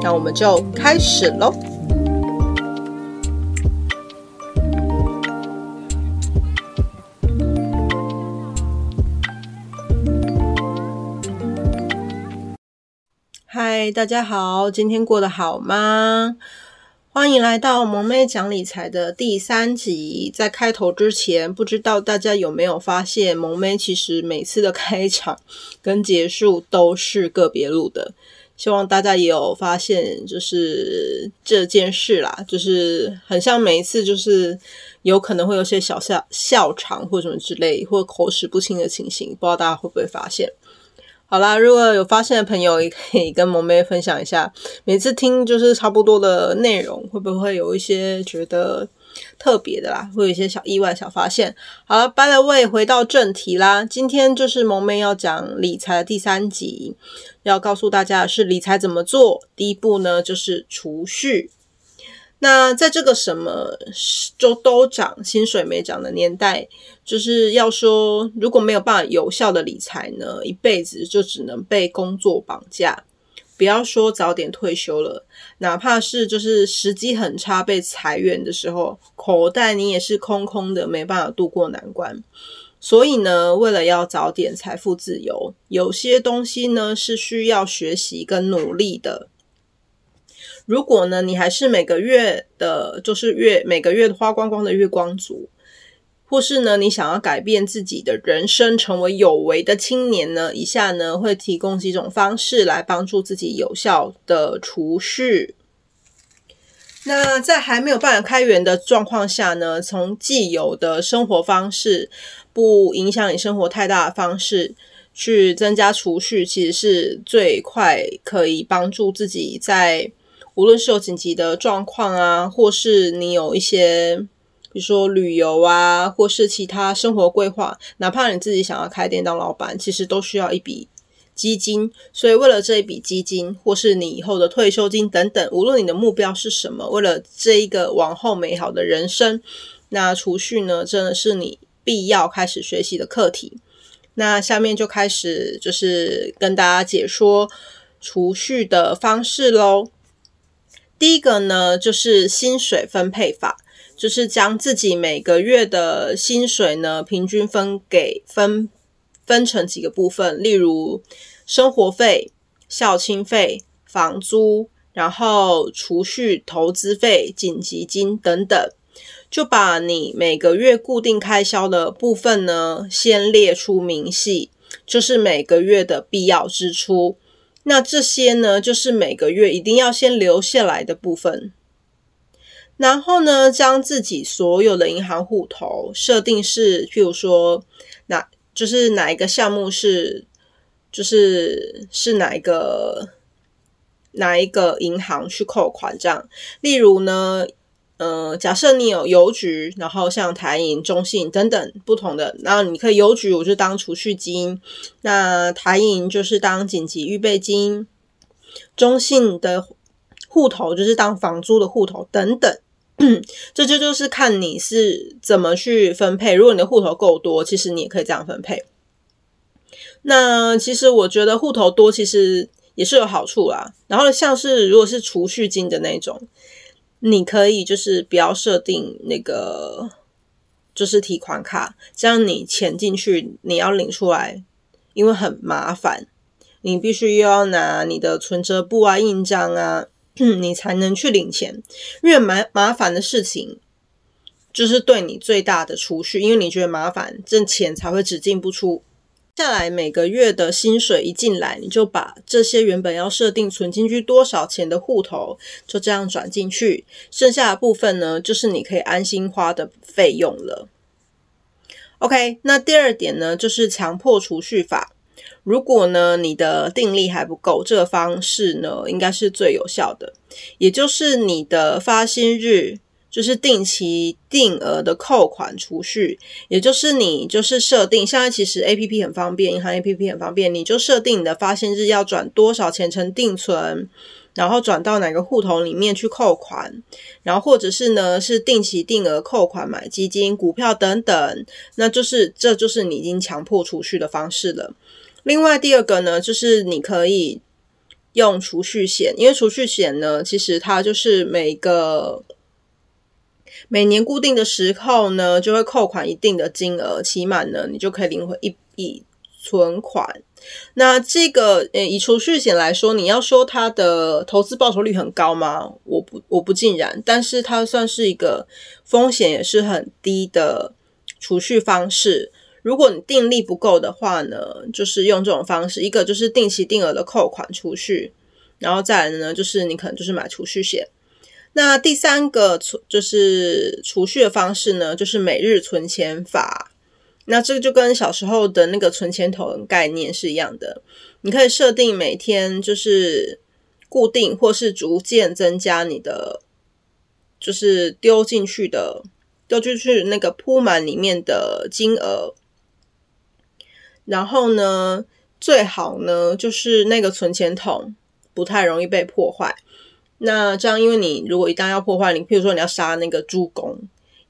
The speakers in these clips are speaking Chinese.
那我们就开始喽。嗨，大家好，今天过得好吗？欢迎来到萌妹讲理财的第三集。在开头之前，不知道大家有没有发现，萌妹其实每次的开场跟结束都是个别录的。希望大家也有发现，就是这件事啦，就是很像每一次，就是有可能会有些小笑笑场或什么之类，或口齿不清的情形，不知道大家会不会发现。好啦，如果有发现的朋友，也可以跟萌妹分享一下。每次听就是差不多的内容，会不会有一些觉得特别的啦？会有一些小意外、小发现。好了，by the way，回到正题啦。今天就是萌妹要讲理财的第三集，要告诉大家的是理财怎么做。第一步呢，就是储蓄。那在这个什么就都涨，薪水没涨的年代，就是要说，如果没有办法有效的理财呢，一辈子就只能被工作绑架。不要说早点退休了，哪怕是就是时机很差被裁员的时候，口袋你也是空空的，没办法度过难关。所以呢，为了要早点财富自由，有些东西呢是需要学习跟努力的。如果呢，你还是每个月的，就是月每个月花光光的月光族，或是呢，你想要改变自己的人生，成为有为的青年呢，以下呢会提供几种方式来帮助自己有效的储蓄。那在还没有办法开源的状况下呢，从既有的生活方式，不影响你生活太大的方式，去增加储蓄，其实是最快可以帮助自己在。无论是有紧急的状况啊，或是你有一些，比如说旅游啊，或是其他生活规划，哪怕你自己想要开店当老板，其实都需要一笔基金。所以，为了这一笔基金，或是你以后的退休金等等，无论你的目标是什么，为了这一个往后美好的人生，那储蓄呢，真的是你必要开始学习的课题。那下面就开始就是跟大家解说储蓄的方式喽。第一个呢，就是薪水分配法，就是将自己每个月的薪水呢，平均分给分分成几个部分，例如生活费、孝亲费、房租，然后储蓄、投资费、紧急金等等，就把你每个月固定开销的部分呢，先列出明细，就是每个月的必要支出。那这些呢，就是每个月一定要先留下来的部分。然后呢，将自己所有的银行户头设定是，譬如说，哪就是哪一个项目是，就是是哪一个哪一个银行去扣款这样。例如呢。呃，假设你有邮局，然后像台银、中信等等不同的，然后你可以邮局我就当储蓄金，那台银就是当紧急预备金，中信的户头就是当房租的户头等等，这就就是看你是怎么去分配。如果你的户头够多，其实你也可以这样分配。那其实我觉得户头多其实也是有好处啦。然后像是如果是储蓄金的那种。你可以就是不要设定那个，就是提款卡，这样你钱进去，你要领出来，因为很麻烦，你必须又要拿你的存折簿啊、印章啊，你才能去领钱。因为麻麻烦的事情，就是对你最大的储蓄，因为你觉得麻烦，这钱才会只进不出。下来每个月的薪水一进来，你就把这些原本要设定存进去多少钱的户头，就这样转进去。剩下的部分呢，就是你可以安心花的费用了。OK，那第二点呢，就是强迫储蓄法。如果呢，你的定力还不够，这个方式呢，应该是最有效的。也就是你的发薪日，就是定期定额的扣款储蓄，也就是你就是设定，现在其实 APP 很方便，银行 APP 很方便，你就设定你的发薪日要转多少钱成定存。然后转到哪个户头里面去扣款，然后或者是呢，是定期定额扣款买基金、股票等等，那就是这就是你已经强迫储蓄的方式了。另外第二个呢，就是你可以用储蓄险，因为储蓄险呢，其实它就是每个每年固定的时候呢，就会扣款一定的金额，期满呢，你就可以领回一笔存款。那这个呃，以储蓄险来说，你要说它的投资报酬率很高吗？我不，我不尽然。但是它算是一个风险也是很低的储蓄方式。如果你定力不够的话呢，就是用这种方式，一个就是定期定额的扣款储蓄，然后再来呢，就是你可能就是买储蓄险。那第三个储就是储蓄的方式呢，就是每日存钱法。那这个就跟小时候的那个存钱筒概念是一样的，你可以设定每天就是固定或是逐渐增加你的，就是丢进去的丢进去那个铺满里面的金额，然后呢，最好呢就是那个存钱筒不太容易被破坏。那这样，因为你如果一旦要破坏，你譬如说你要杀那个猪公。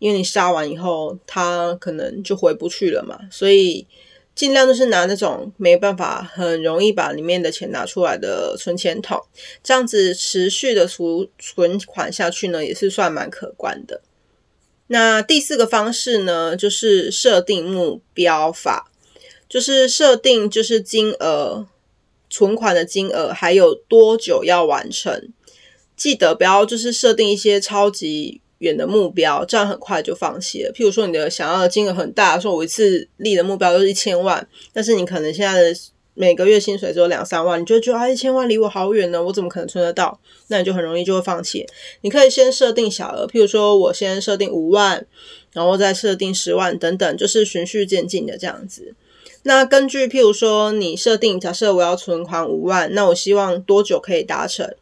因为你杀完以后，他可能就回不去了嘛，所以尽量就是拿那种没办法很容易把里面的钱拿出来的存钱筒，这样子持续的储存款下去呢，也是算蛮可观的。那第四个方式呢，就是设定目标法，就是设定就是金额存款的金额还有多久要完成，记得不要就是设定一些超级。远的目标，这样很快就放弃了。譬如说，你的想要的金额很大，说我一次立的目标都是一千万，但是你可能现在的每个月薪水只有两三万，你就觉得啊，一千万离我好远呢，我怎么可能存得到？那你就很容易就会放弃。你可以先设定小额，譬如说我先设定五万，然后再设定十万等等，就是循序渐进的这样子。那根据譬如说你设定，假设我要存款五万，那我希望多久可以达成？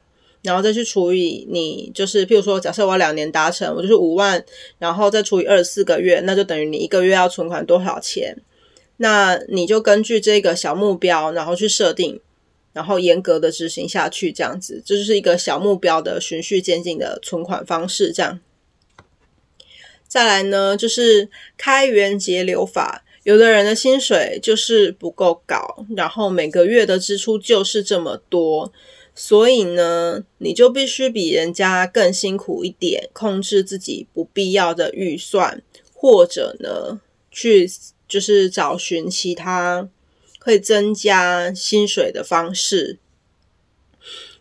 然后再去除以你，就是譬如说，假设我两年达成，我就是五万，然后再除以二十四个月，那就等于你一个月要存款多少钱？那你就根据这个小目标，然后去设定，然后严格的执行下去，这样子，这就是一个小目标的循序渐进的存款方式。这样，再来呢，就是开源节流法。有的人的薪水就是不够高，然后每个月的支出就是这么多。所以呢，你就必须比人家更辛苦一点，控制自己不必要的预算，或者呢，去就是找寻其他可以增加薪水的方式。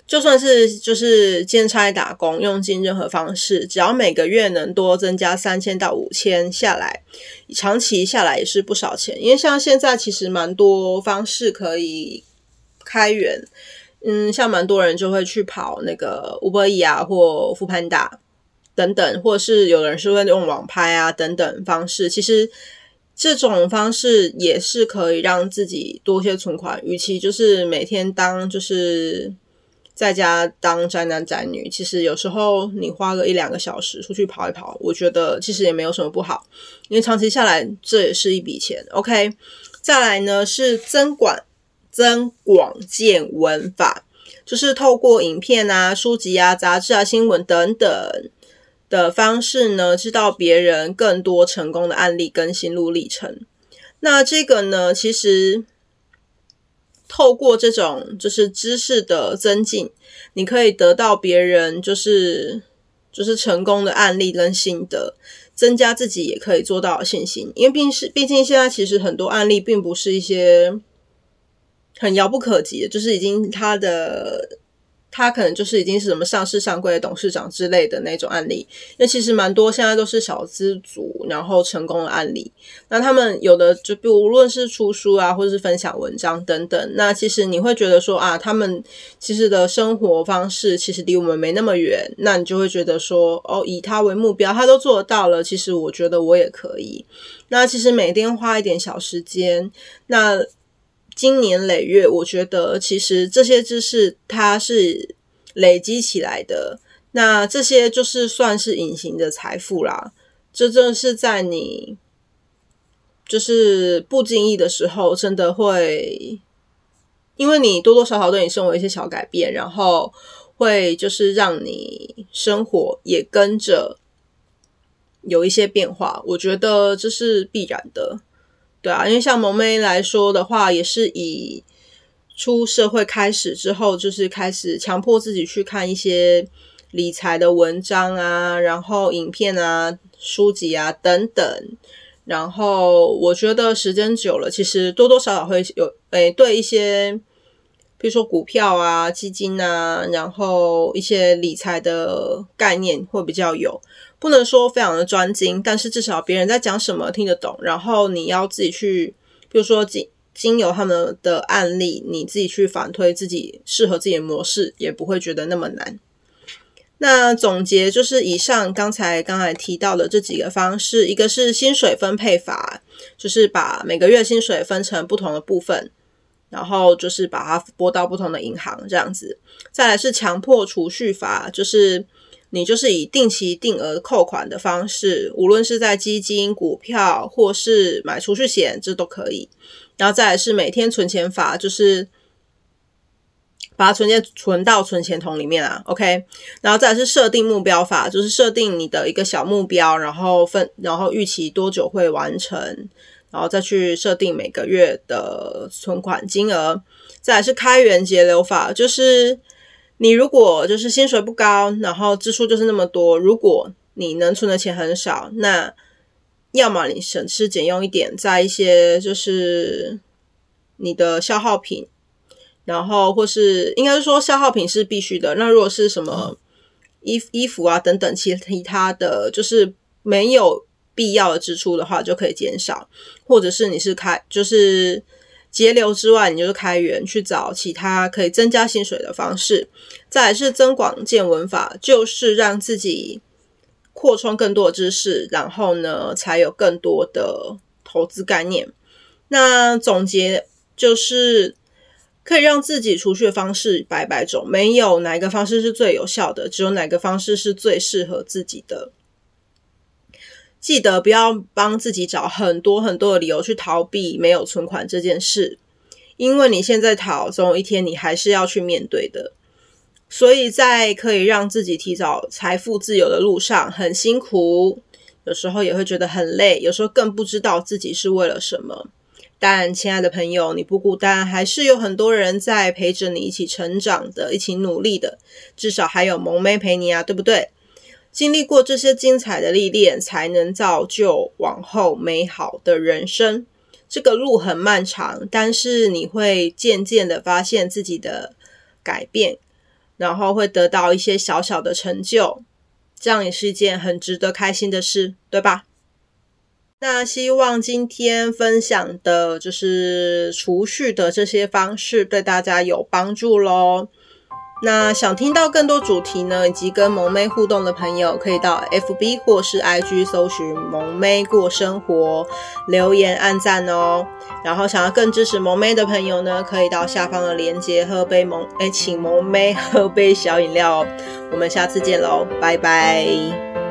就算是就是兼差打工，用尽任何方式，只要每个月能多增加三千到五千下来，长期下来也是不少钱。因为像现在其实蛮多方式可以开源。嗯，像蛮多人就会去跑那个 Uber E 啊，或 Foodpanda 等等，或者是有人是会用网拍啊等等方式。其实这种方式也是可以让自己多些存款。与其就是每天当就是在家当宅男宅女，其实有时候你花个一两个小时出去跑一跑，我觉得其实也没有什么不好。因为长期下来这也是一笔钱。OK，再来呢是增管。增广见闻法，就是透过影片啊、书籍啊、杂志啊、新闻等等的方式呢，知道别人更多成功的案例跟心路历程。那这个呢，其实透过这种就是知识的增进，你可以得到别人就是就是成功的案例跟心得，增加自己也可以做到的信心。因为毕是毕竟现在其实很多案例并不是一些。很遥不可及的，就是已经他的他可能就是已经是什么上市上柜的董事长之类的那种案例。那其实蛮多现在都是小资族，然后成功的案例。那他们有的就比如无论是出书啊，或者是分享文章等等。那其实你会觉得说啊，他们其实的生活方式其实离我们没那么远。那你就会觉得说，哦，以他为目标，他都做到了。其实我觉得我也可以。那其实每天花一点小时间，那。今年累月，我觉得其实这些知识它是累积起来的。那这些就是算是隐形的财富啦。这正是在你就是不经意的时候，真的会，因为你多多少少对你生活一些小改变，然后会就是让你生活也跟着有一些变化。我觉得这是必然的。对啊，因为像萌妹来说的话，也是以出社会开始之后，就是开始强迫自己去看一些理财的文章啊，然后影片啊、书籍啊等等。然后我觉得时间久了，其实多多少少会有诶，对一些，比如说股票啊、基金啊，然后一些理财的概念会比较有。不能说非常的专精，但是至少别人在讲什么听得懂。然后你要自己去，比如说经经由他们的案例，你自己去反推自己适合自己的模式，也不会觉得那么难。那总结就是以上刚才刚才提到的这几个方式，一个是薪水分配法，就是把每个月薪水分成不同的部分，然后就是把它拨到不同的银行这样子。再来是强迫储蓄法，就是。你就是以定期定额扣款的方式，无论是在基金、股票，或是买储蓄险，这都可以。然后再来是每天存钱法，就是把它存钱存到存钱筒里面啊。OK，然后再来是设定目标法，就是设定你的一个小目标，然后分，然后预期多久会完成，然后再去设定每个月的存款金额。再来是开源节流法，就是。你如果就是薪水不高，然后支出就是那么多，如果你能存的钱很少，那要么你省吃俭用一点，在一些就是你的消耗品，然后或是应该是说消耗品是必须的。那如果是什么衣衣服啊等等其其他的就是没有必要的支出的话，就可以减少，或者是你是开就是。节流之外，你就是开源去找其他可以增加薪水的方式。再来是增广见闻法，就是让自己扩充更多的知识，然后呢，才有更多的投资概念。那总结就是可以让自己储蓄的方式百百种，没有哪一个方式是最有效的，只有哪个方式是最适合自己的。记得不要帮自己找很多很多的理由去逃避没有存款这件事，因为你现在逃，总有一天你还是要去面对的。所以在可以让自己提早财富自由的路上，很辛苦，有时候也会觉得很累，有时候更不知道自己是为了什么。但亲爱的朋友，你不孤单，还是有很多人在陪着你一起成长的，一起努力的，至少还有萌妹陪你啊，对不对？经历过这些精彩的历练，才能造就往后美好的人生。这个路很漫长，但是你会渐渐的发现自己的改变，然后会得到一些小小的成就，这样也是一件很值得开心的事，对吧？那希望今天分享的就是储蓄的这些方式，对大家有帮助喽。那想听到更多主题呢，以及跟萌妹互动的朋友，可以到 FB 或是 IG 搜寻“萌妹过生活”，留言按赞哦。然后想要更支持萌妹的朋友呢，可以到下方的链接喝杯萌诶，请萌妹喝杯小饮料哦。我们下次见喽，拜拜。